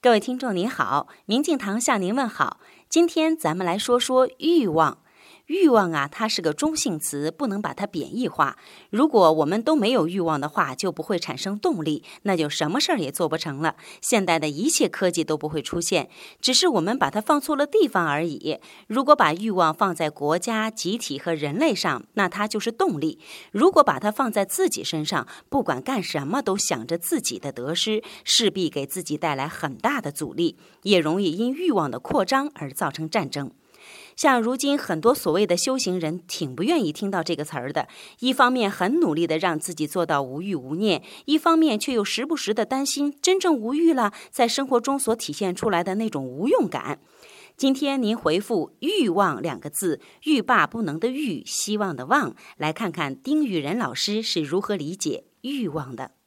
各位听众您好，明镜堂向您问好。今天咱们来说说欲望。欲望啊，它是个中性词，不能把它贬义化。如果我们都没有欲望的话，就不会产生动力，那就什么事儿也做不成了。现代的一切科技都不会出现，只是我们把它放错了地方而已。如果把欲望放在国家、集体和人类上，那它就是动力；如果把它放在自己身上，不管干什么都想着自己的得失，势必给自己带来很大的阻力，也容易因欲望的扩张而造成战争。像如今很多所谓的修行人，挺不愿意听到这个词儿的。一方面很努力的让自己做到无欲无念，一方面却又时不时的担心真正无欲了，在生活中所体现出来的那种无用感。今天您回复“欲望”两个字，欲罢不能的欲，希望的望，来看看丁雨仁老师是如何理解欲望的。